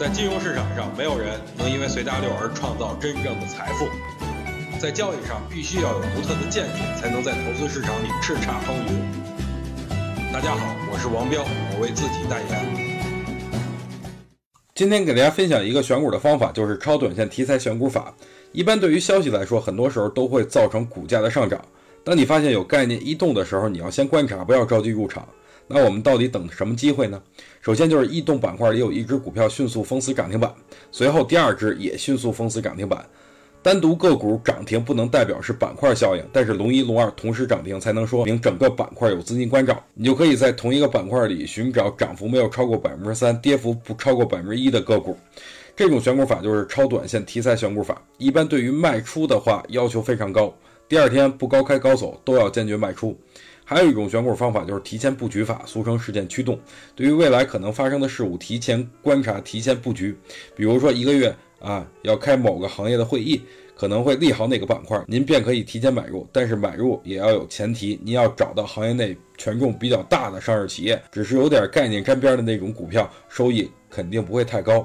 在金融市场上，没有人能因为随大流而创造真正的财富。在交易上，必须要有独特的见解，才能在投资市场里叱咤风云。大家好，我是王彪，我为自己代言。今天给大家分享一个选股的方法，就是超短线题材选股法。一般对于消息来说，很多时候都会造成股价的上涨。当你发现有概念异动的时候，你要先观察，不要着急入场。那我们到底等什么机会呢？首先就是异动板块里有一只股票迅速封死涨停板，随后第二只也迅速封死涨停板。单独个股涨停不能代表是板块效应，但是龙一龙二同时涨停才能说明整个板块有资金关照。你就可以在同一个板块里寻找涨幅没有超过百分之三、跌幅不超过百分之一的个股。这种选股法就是超短线题材选股法。一般对于卖出的话要求非常高，第二天不高开高走都要坚决卖出。还有一种选股方法就是提前布局法，俗称事件驱动。对于未来可能发生的事物，提前观察，提前布局。比如说一个月啊，要开某个行业的会议，可能会利好哪个板块，您便可以提前买入。但是买入也要有前提，您要找到行业内权重比较大的上市企业，只是有点概念沾边的那种股票，收益肯定不会太高。